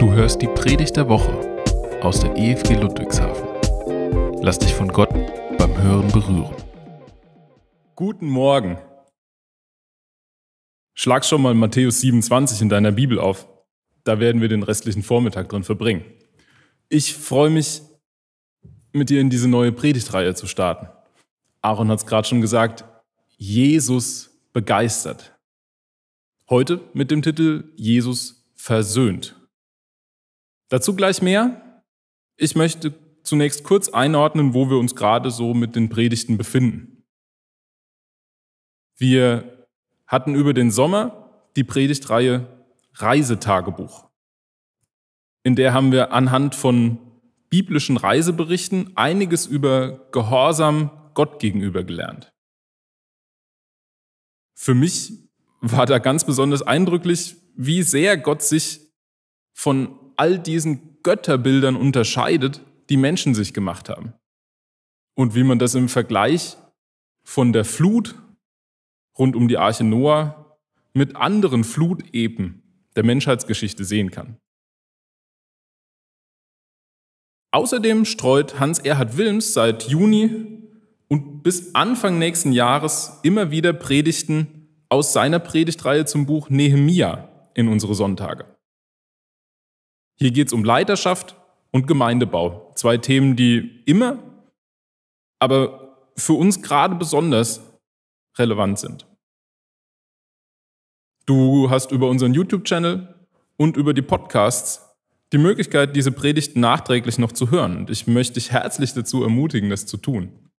Du hörst die Predigt der Woche aus der EFG Ludwigshafen. Lass dich von Gott beim Hören berühren. Guten Morgen. Schlag schon mal Matthäus 27 in deiner Bibel auf. Da werden wir den restlichen Vormittag drin verbringen. Ich freue mich, mit dir in diese neue Predigtreihe zu starten. Aaron hat es gerade schon gesagt, Jesus begeistert. Heute mit dem Titel Jesus versöhnt. Dazu gleich mehr. Ich möchte zunächst kurz einordnen, wo wir uns gerade so mit den Predigten befinden. Wir hatten über den Sommer die Predigtreihe Reisetagebuch. In der haben wir anhand von biblischen Reiseberichten einiges über Gehorsam Gott gegenüber gelernt. Für mich war da ganz besonders eindrücklich, wie sehr Gott sich von all diesen Götterbildern unterscheidet, die Menschen sich gemacht haben. Und wie man das im Vergleich von der Flut rund um die Arche Noah mit anderen Fluteben der Menschheitsgeschichte sehen kann. Außerdem streut Hans-Erhard Wilms seit Juni und bis Anfang nächsten Jahres immer wieder Predigten aus seiner Predigtreihe zum Buch Nehemia in unsere Sonntage. Hier geht es um Leiterschaft und Gemeindebau. Zwei Themen, die immer, aber für uns gerade besonders relevant sind. Du hast über unseren YouTube-Channel und über die Podcasts die Möglichkeit, diese Predigten nachträglich noch zu hören. Und ich möchte dich herzlich dazu ermutigen, das zu tun.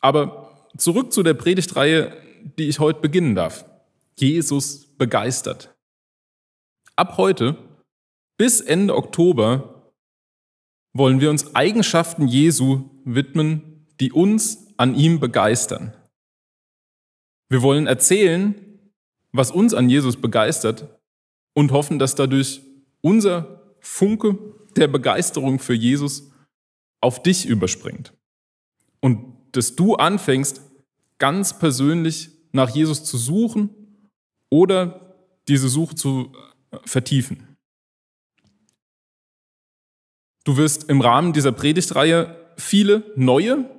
Aber zurück zu der Predigtreihe, die ich heute beginnen darf. Jesus begeistert. Ab heute bis Ende Oktober wollen wir uns Eigenschaften Jesu widmen, die uns an ihm begeistern. Wir wollen erzählen, was uns an Jesus begeistert und hoffen, dass dadurch unser Funke der Begeisterung für Jesus auf dich überspringt. Und dass du anfängst, ganz persönlich nach Jesus zu suchen oder diese Suche zu vertiefen. Du wirst im Rahmen dieser Predigtreihe viele neue,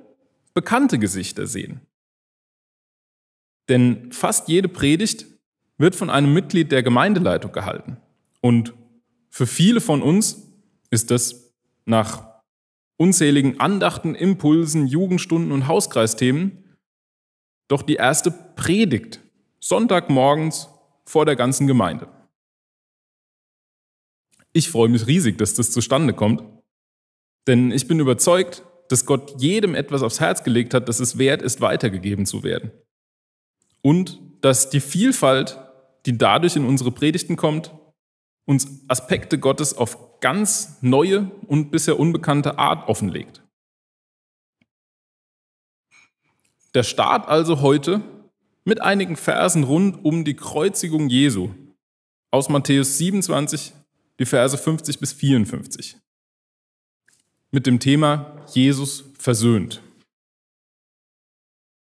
bekannte Gesichter sehen. Denn fast jede Predigt wird von einem Mitglied der Gemeindeleitung gehalten. Und für viele von uns ist das nach unzähligen Andachten, Impulsen, Jugendstunden und Hauskreisthemen doch die erste Predigt Sonntagmorgens vor der ganzen Gemeinde. Ich freue mich riesig, dass das zustande kommt, denn ich bin überzeugt, dass Gott jedem etwas aufs Herz gelegt hat, dass es wert ist, weitergegeben zu werden. Und dass die Vielfalt, die dadurch in unsere Predigten kommt, uns Aspekte Gottes auf ganz neue und bisher unbekannte Art offenlegt. Der Start also heute mit einigen Versen rund um die Kreuzigung Jesu aus Matthäus 27, die Verse 50 bis 54. Mit dem Thema Jesus versöhnt.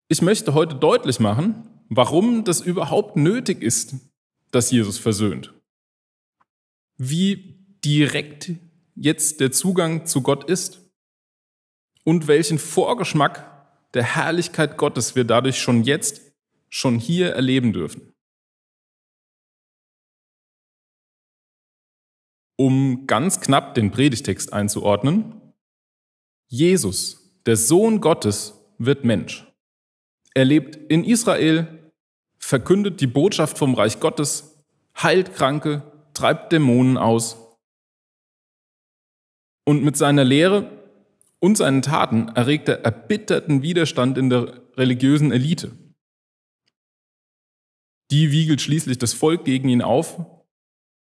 Ich möchte heute deutlich machen, warum das überhaupt nötig ist, dass Jesus versöhnt. Wie direkt jetzt der Zugang zu Gott ist und welchen Vorgeschmack der Herrlichkeit Gottes wir dadurch schon jetzt, schon hier erleben dürfen. Um ganz knapp den Predigtext einzuordnen, Jesus, der Sohn Gottes, wird Mensch. Er lebt in Israel, verkündet die Botschaft vom Reich Gottes, heilt Kranke, treibt Dämonen aus. Und mit seiner Lehre und seinen Taten erregt er erbitterten Widerstand in der religiösen Elite. Die wiegelt schließlich das Volk gegen ihn auf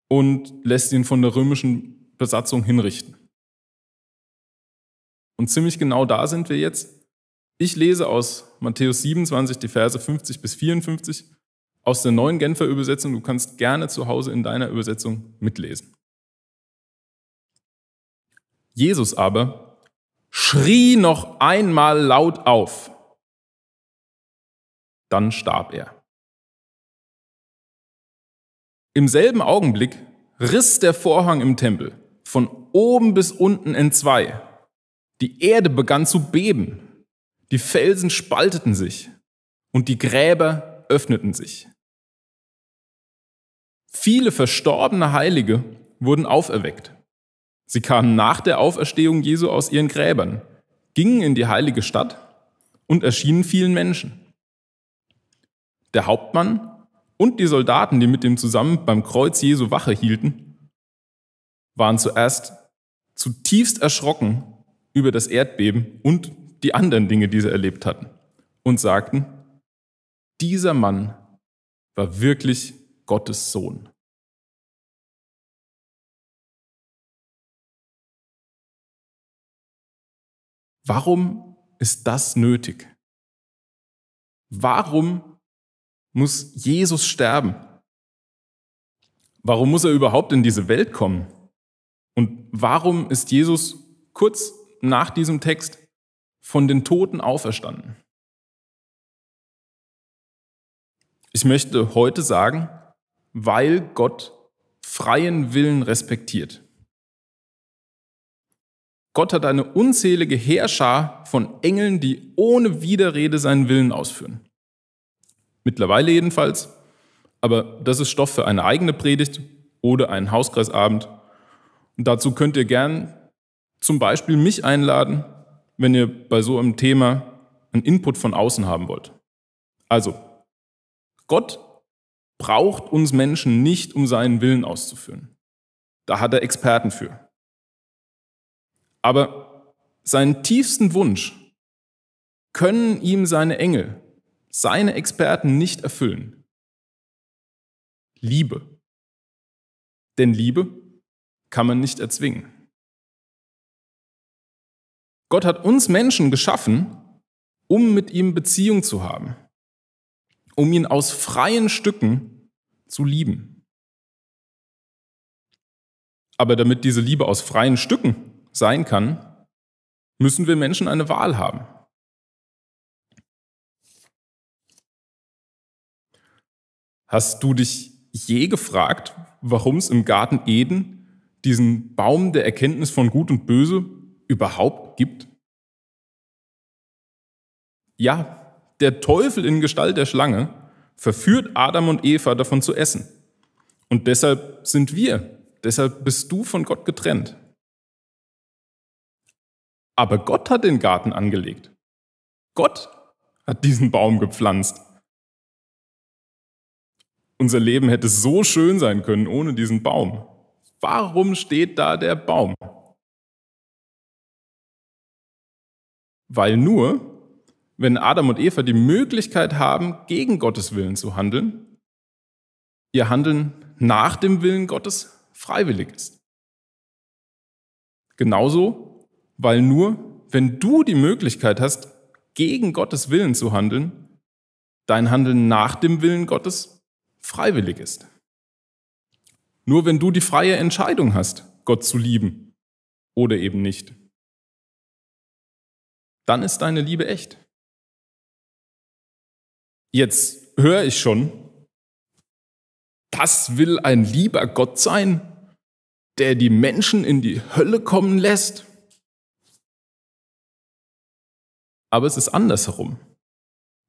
und lässt ihn von der römischen Besatzung hinrichten. Und ziemlich genau da sind wir jetzt. Ich lese aus Matthäus 27 die Verse 50 bis 54 aus der neuen Genfer Übersetzung. Du kannst gerne zu Hause in deiner Übersetzung mitlesen. Jesus aber schrie noch einmal laut auf. Dann starb er. Im selben Augenblick riss der Vorhang im Tempel von oben bis unten entzwei. Die Erde begann zu beben, die Felsen spalteten sich und die Gräber öffneten sich. Viele verstorbene Heilige wurden auferweckt. Sie kamen nach der Auferstehung Jesu aus ihren Gräbern, gingen in die heilige Stadt und erschienen vielen Menschen. Der Hauptmann und die Soldaten, die mit ihm zusammen beim Kreuz Jesu Wache hielten, waren zuerst zutiefst erschrocken über das Erdbeben und die anderen Dinge, die sie erlebt hatten, und sagten, dieser Mann war wirklich Gottes Sohn. Warum ist das nötig? Warum muss Jesus sterben? Warum muss er überhaupt in diese Welt kommen? Und warum ist Jesus kurz nach diesem Text von den Toten auferstanden? Ich möchte heute sagen, weil Gott freien Willen respektiert. Gott hat eine unzählige Heerschar von Engeln, die ohne Widerrede seinen Willen ausführen. Mittlerweile jedenfalls, aber das ist Stoff für eine eigene Predigt oder einen Hauskreisabend. Und dazu könnt ihr gern zum Beispiel mich einladen, wenn ihr bei so einem Thema einen Input von außen haben wollt. Also, Gott braucht uns Menschen nicht, um seinen Willen auszuführen. Da hat er Experten für. Aber seinen tiefsten Wunsch können ihm seine Engel, seine Experten nicht erfüllen. Liebe. Denn Liebe kann man nicht erzwingen. Gott hat uns Menschen geschaffen, um mit ihm Beziehung zu haben, um ihn aus freien Stücken zu lieben. Aber damit diese Liebe aus freien Stücken sein kann, müssen wir Menschen eine Wahl haben. Hast du dich je gefragt, warum es im Garten Eden diesen Baum der Erkenntnis von Gut und Böse überhaupt gibt? Ja, der Teufel in Gestalt der Schlange verführt Adam und Eva davon zu essen. Und deshalb sind wir, deshalb bist du von Gott getrennt. Aber Gott hat den Garten angelegt. Gott hat diesen Baum gepflanzt. Unser Leben hätte so schön sein können ohne diesen Baum. Warum steht da der Baum? Weil nur, wenn Adam und Eva die Möglichkeit haben, gegen Gottes Willen zu handeln, ihr Handeln nach dem Willen Gottes freiwillig ist. Genauso weil nur, wenn du die Möglichkeit hast, gegen Gottes Willen zu handeln, dein Handeln nach dem Willen Gottes freiwillig ist. Nur wenn du die freie Entscheidung hast, Gott zu lieben oder eben nicht, dann ist deine Liebe echt. Jetzt höre ich schon, das will ein lieber Gott sein, der die Menschen in die Hölle kommen lässt? aber es ist andersherum.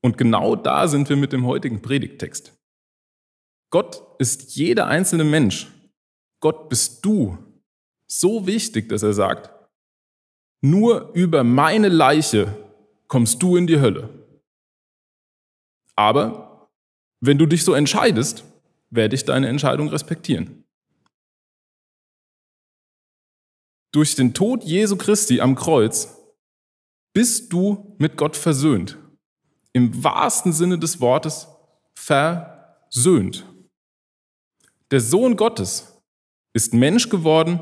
Und genau da sind wir mit dem heutigen Predigttext. Gott ist jeder einzelne Mensch. Gott bist du. So wichtig, dass er sagt, nur über meine Leiche kommst du in die Hölle. Aber wenn du dich so entscheidest, werde ich deine Entscheidung respektieren. Durch den Tod Jesu Christi am Kreuz bist du mit Gott versöhnt. Im wahrsten Sinne des Wortes versöhnt. Der Sohn Gottes ist Mensch geworden,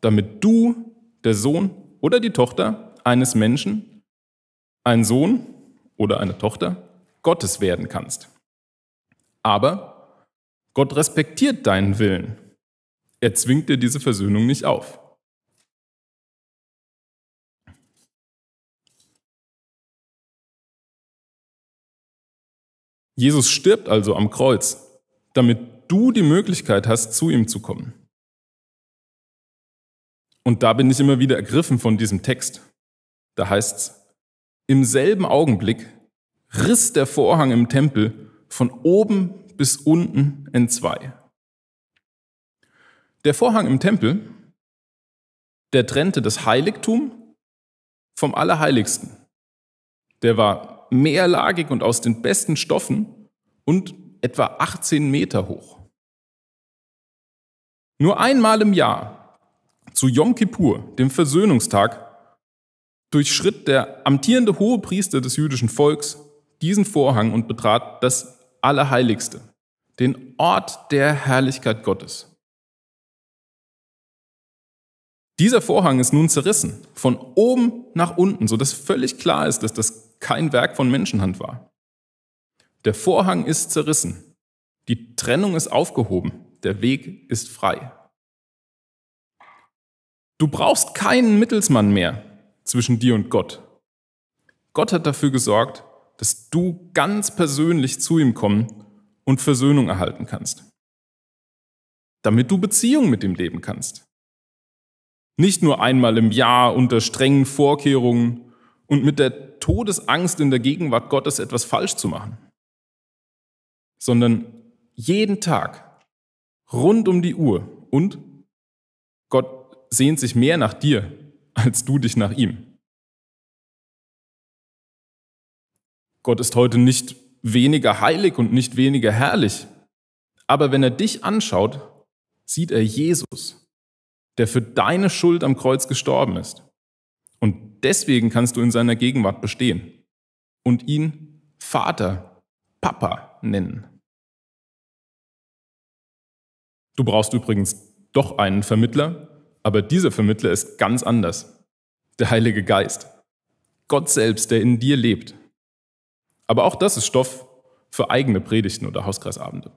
damit du, der Sohn oder die Tochter eines Menschen, ein Sohn oder eine Tochter Gottes werden kannst. Aber Gott respektiert deinen Willen. Er zwingt dir diese Versöhnung nicht auf. Jesus stirbt also am Kreuz, damit du die Möglichkeit hast, zu ihm zu kommen. Und da bin ich immer wieder ergriffen von diesem Text. Da heißt es, im selben Augenblick riss der Vorhang im Tempel von oben bis unten in zwei. Der Vorhang im Tempel, der trennte das Heiligtum vom Allerheiligsten. Der war mehrlagig und aus den besten Stoffen und etwa 18 Meter hoch. Nur einmal im Jahr, zu Yom Kippur, dem Versöhnungstag, durchschritt der amtierende Hohepriester des jüdischen Volks diesen Vorhang und betrat das Allerheiligste, den Ort der Herrlichkeit Gottes. Dieser Vorhang ist nun zerrissen, von oben nach unten, sodass völlig klar ist, dass das kein Werk von Menschenhand war. Der Vorhang ist zerrissen, die Trennung ist aufgehoben, der Weg ist frei. Du brauchst keinen Mittelsmann mehr zwischen dir und Gott. Gott hat dafür gesorgt, dass du ganz persönlich zu ihm kommen und Versöhnung erhalten kannst. Damit du Beziehung mit ihm leben kannst. Nicht nur einmal im Jahr unter strengen Vorkehrungen und mit der Todesangst in der Gegenwart Gottes etwas falsch zu machen, sondern jeden Tag, rund um die Uhr und Gott sehnt sich mehr nach dir, als du dich nach ihm. Gott ist heute nicht weniger heilig und nicht weniger herrlich, aber wenn er dich anschaut, sieht er Jesus, der für deine Schuld am Kreuz gestorben ist. Und deswegen kannst du in seiner Gegenwart bestehen und ihn Vater, Papa nennen. Du brauchst übrigens doch einen Vermittler, aber dieser Vermittler ist ganz anders. Der Heilige Geist. Gott selbst, der in dir lebt. Aber auch das ist Stoff für eigene Predigten oder Hauskreisabende.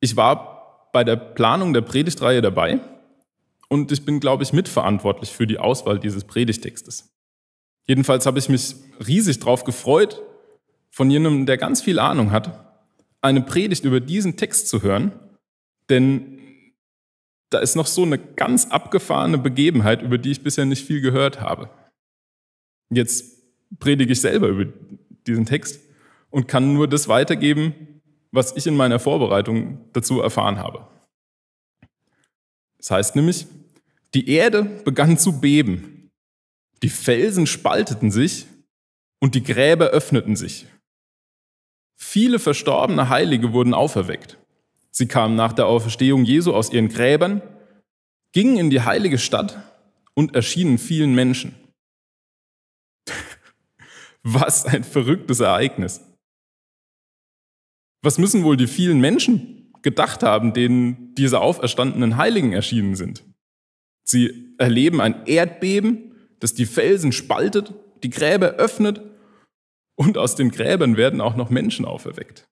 Ich war bei der Planung der Predigtreihe dabei und ich bin, glaube ich, mitverantwortlich für die Auswahl dieses Predigtextes. Jedenfalls habe ich mich riesig darauf gefreut, von jemandem, der ganz viel Ahnung hat, eine Predigt über diesen Text zu hören, denn da ist noch so eine ganz abgefahrene Begebenheit, über die ich bisher nicht viel gehört habe. Jetzt predige ich selber über diesen Text und kann nur das weitergeben, was ich in meiner Vorbereitung dazu erfahren habe. Das heißt nämlich, die Erde begann zu beben, die Felsen spalteten sich und die Gräber öffneten sich. Viele verstorbene Heilige wurden auferweckt. Sie kamen nach der Auferstehung Jesu aus ihren Gräbern, gingen in die heilige Stadt und erschienen vielen Menschen. Was ein verrücktes Ereignis. Was müssen wohl die vielen Menschen gedacht haben, denen diese auferstandenen Heiligen erschienen sind? Sie erleben ein Erdbeben, das die Felsen spaltet, die Gräber öffnet und aus den Gräbern werden auch noch Menschen auferweckt.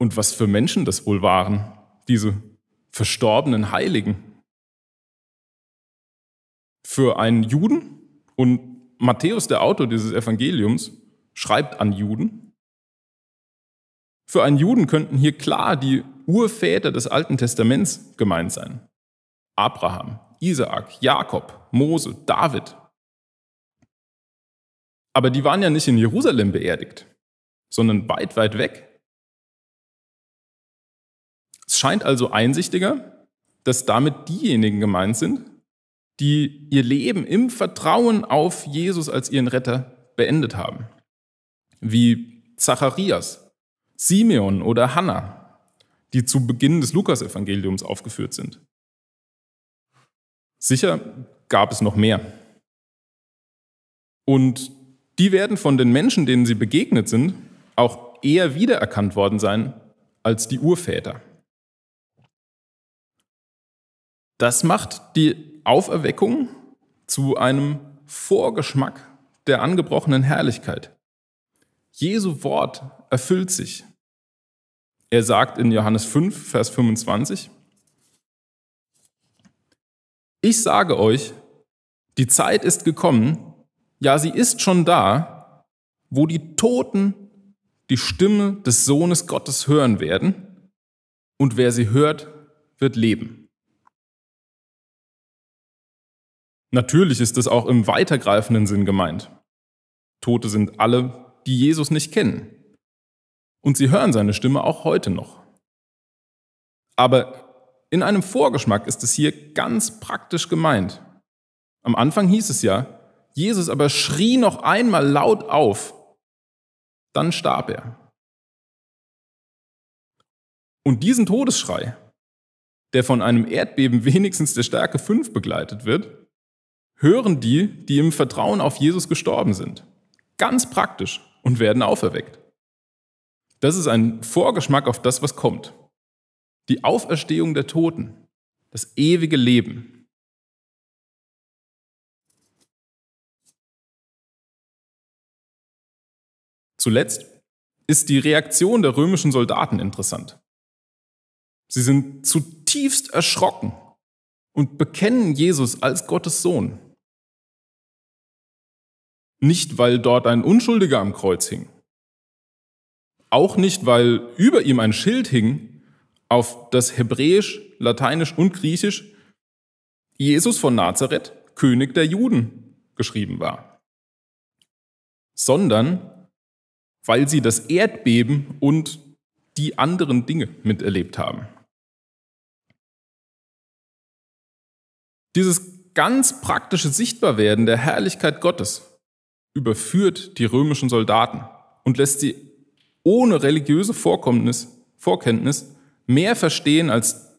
Und was für Menschen das wohl waren, diese verstorbenen Heiligen. Für einen Juden und Matthäus, der Autor dieses Evangeliums, schreibt an Juden. Für einen Juden könnten hier klar die Urväter des Alten Testaments gemeint sein. Abraham, Isaak, Jakob, Mose, David. Aber die waren ja nicht in Jerusalem beerdigt, sondern weit, weit weg. Scheint also einsichtiger, dass damit diejenigen gemeint sind, die ihr Leben im Vertrauen auf Jesus als ihren Retter beendet haben wie Zacharias, Simeon oder Hannah, die zu Beginn des Lukasevangeliums aufgeführt sind. Sicher gab es noch mehr. Und die werden von den Menschen, denen sie begegnet sind, auch eher wiedererkannt worden sein als die Urväter. Das macht die Auferweckung zu einem Vorgeschmack der angebrochenen Herrlichkeit. Jesu Wort erfüllt sich. Er sagt in Johannes 5, Vers 25, ich sage euch, die Zeit ist gekommen, ja sie ist schon da, wo die Toten die Stimme des Sohnes Gottes hören werden, und wer sie hört, wird leben. Natürlich ist es auch im weitergreifenden Sinn gemeint. Tote sind alle, die Jesus nicht kennen. Und sie hören seine Stimme auch heute noch. Aber in einem Vorgeschmack ist es hier ganz praktisch gemeint. Am Anfang hieß es ja, Jesus aber schrie noch einmal laut auf, dann starb er. Und diesen Todesschrei, der von einem Erdbeben wenigstens der Stärke 5 begleitet wird, hören die, die im Vertrauen auf Jesus gestorben sind. Ganz praktisch und werden auferweckt. Das ist ein Vorgeschmack auf das, was kommt. Die Auferstehung der Toten, das ewige Leben. Zuletzt ist die Reaktion der römischen Soldaten interessant. Sie sind zutiefst erschrocken und bekennen Jesus als Gottes Sohn. Nicht, weil dort ein Unschuldiger am Kreuz hing. Auch nicht, weil über ihm ein Schild hing, auf das Hebräisch, Lateinisch und Griechisch Jesus von Nazareth, König der Juden, geschrieben war. Sondern weil sie das Erdbeben und die anderen Dinge miterlebt haben. Dieses ganz praktische Sichtbarwerden der Herrlichkeit Gottes überführt die römischen Soldaten und lässt sie ohne religiöse Vorkommnis, Vorkenntnis mehr verstehen als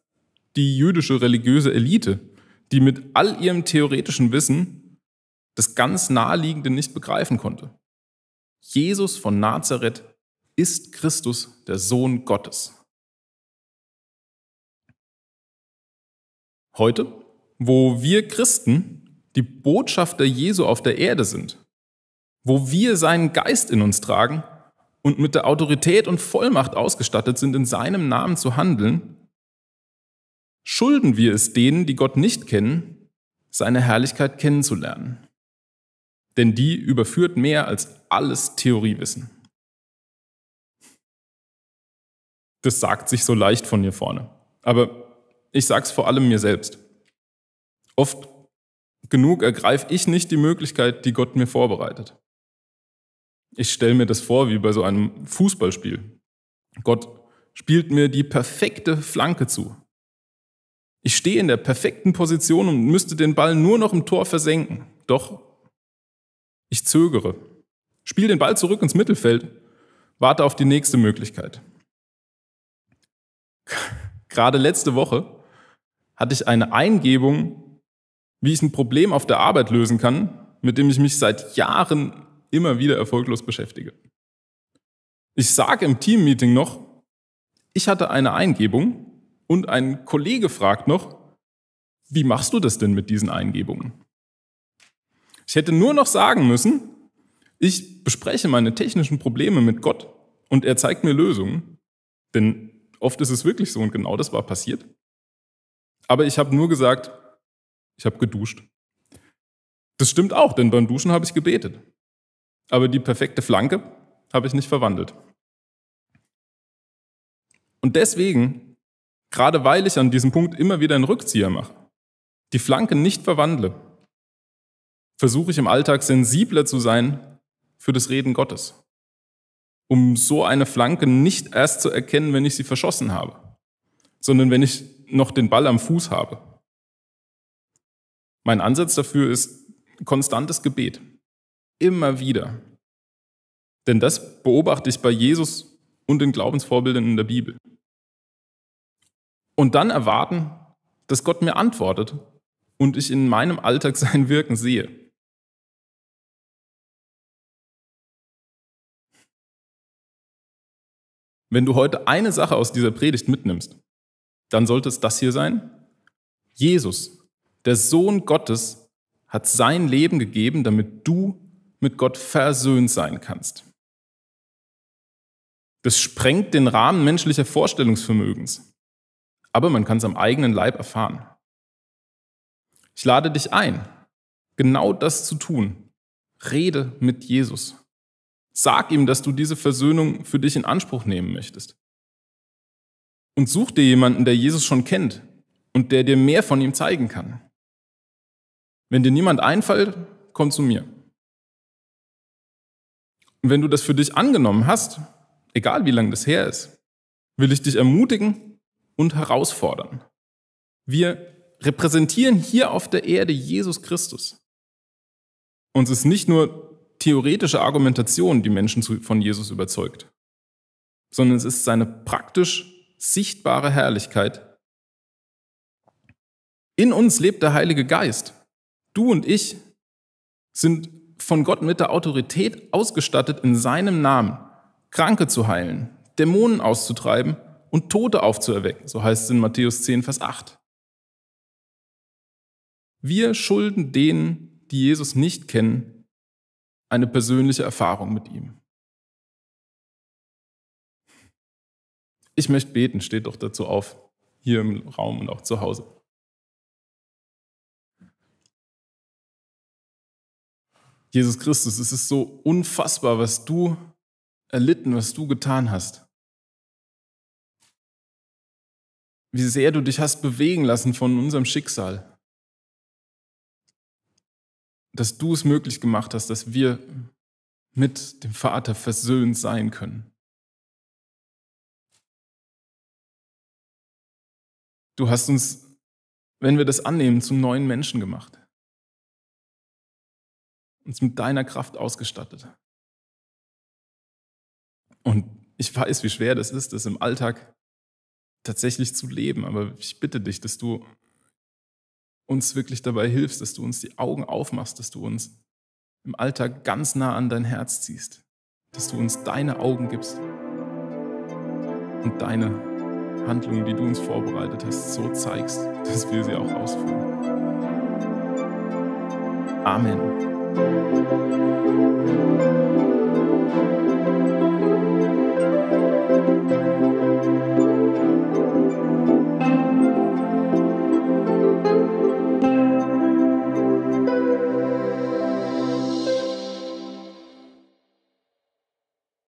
die jüdische religiöse Elite, die mit all ihrem theoretischen Wissen das ganz Naheliegende nicht begreifen konnte. Jesus von Nazareth ist Christus, der Sohn Gottes. Heute, wo wir Christen die Botschafter Jesu auf der Erde sind, wo wir seinen Geist in uns tragen und mit der Autorität und Vollmacht ausgestattet sind, in seinem Namen zu handeln, schulden wir es denen, die Gott nicht kennen, seine Herrlichkeit kennenzulernen. Denn die überführt mehr als alles Theoriewissen. Das sagt sich so leicht von hier vorne. Aber ich sage es vor allem mir selbst. Oft genug ergreife ich nicht die Möglichkeit, die Gott mir vorbereitet. Ich stelle mir das vor wie bei so einem Fußballspiel. Gott spielt mir die perfekte Flanke zu. Ich stehe in der perfekten Position und müsste den Ball nur noch im Tor versenken. Doch ich zögere, spiele den Ball zurück ins Mittelfeld, warte auf die nächste Möglichkeit. Gerade letzte Woche hatte ich eine Eingebung, wie ich ein Problem auf der Arbeit lösen kann, mit dem ich mich seit Jahren immer wieder erfolglos beschäftige. Ich sage im Teammeeting noch, ich hatte eine Eingebung und ein Kollege fragt noch, wie machst du das denn mit diesen Eingebungen? Ich hätte nur noch sagen müssen, ich bespreche meine technischen Probleme mit Gott und er zeigt mir Lösungen, denn oft ist es wirklich so und genau das war passiert. Aber ich habe nur gesagt, ich habe geduscht. Das stimmt auch, denn beim Duschen habe ich gebetet aber die perfekte Flanke habe ich nicht verwandelt. Und deswegen, gerade weil ich an diesem Punkt immer wieder einen Rückzieher mache, die Flanke nicht verwandle, versuche ich im Alltag sensibler zu sein für das Reden Gottes, um so eine Flanke nicht erst zu erkennen, wenn ich sie verschossen habe, sondern wenn ich noch den Ball am Fuß habe. Mein Ansatz dafür ist konstantes Gebet. Immer wieder. Denn das beobachte ich bei Jesus und den Glaubensvorbildern in der Bibel. Und dann erwarten, dass Gott mir antwortet und ich in meinem Alltag sein Wirken sehe. Wenn du heute eine Sache aus dieser Predigt mitnimmst, dann sollte es das hier sein. Jesus, der Sohn Gottes, hat sein Leben gegeben, damit du mit Gott versöhnt sein kannst. Das sprengt den Rahmen menschlicher Vorstellungsvermögens. Aber man kann es am eigenen Leib erfahren. Ich lade dich ein, genau das zu tun. Rede mit Jesus. Sag ihm, dass du diese Versöhnung für dich in Anspruch nehmen möchtest. Und such dir jemanden, der Jesus schon kennt und der dir mehr von ihm zeigen kann. Wenn dir niemand einfällt, komm zu mir. Und wenn du das für dich angenommen hast, egal wie lange das her ist, will ich dich ermutigen und herausfordern. Wir repräsentieren hier auf der Erde Jesus Christus. Uns ist nicht nur theoretische Argumentation, die Menschen von Jesus überzeugt, sondern es ist seine praktisch sichtbare Herrlichkeit. In uns lebt der Heilige Geist. Du und ich sind von Gott mit der Autorität ausgestattet, in seinem Namen Kranke zu heilen, Dämonen auszutreiben und Tote aufzuerwecken. So heißt es in Matthäus 10, Vers 8. Wir schulden denen, die Jesus nicht kennen, eine persönliche Erfahrung mit ihm. Ich möchte beten, steht doch dazu auf, hier im Raum und auch zu Hause. Jesus Christus, es ist so unfassbar, was du erlitten, was du getan hast. Wie sehr du dich hast bewegen lassen von unserem Schicksal. Dass du es möglich gemacht hast, dass wir mit dem Vater versöhnt sein können. Du hast uns, wenn wir das annehmen, zum neuen Menschen gemacht uns mit deiner Kraft ausgestattet. Und ich weiß, wie schwer das ist, das im Alltag tatsächlich zu leben. Aber ich bitte dich, dass du uns wirklich dabei hilfst, dass du uns die Augen aufmachst, dass du uns im Alltag ganz nah an dein Herz ziehst, dass du uns deine Augen gibst und deine Handlungen, die du uns vorbereitet hast, so zeigst, dass wir sie auch ausführen. Amen. Thank you.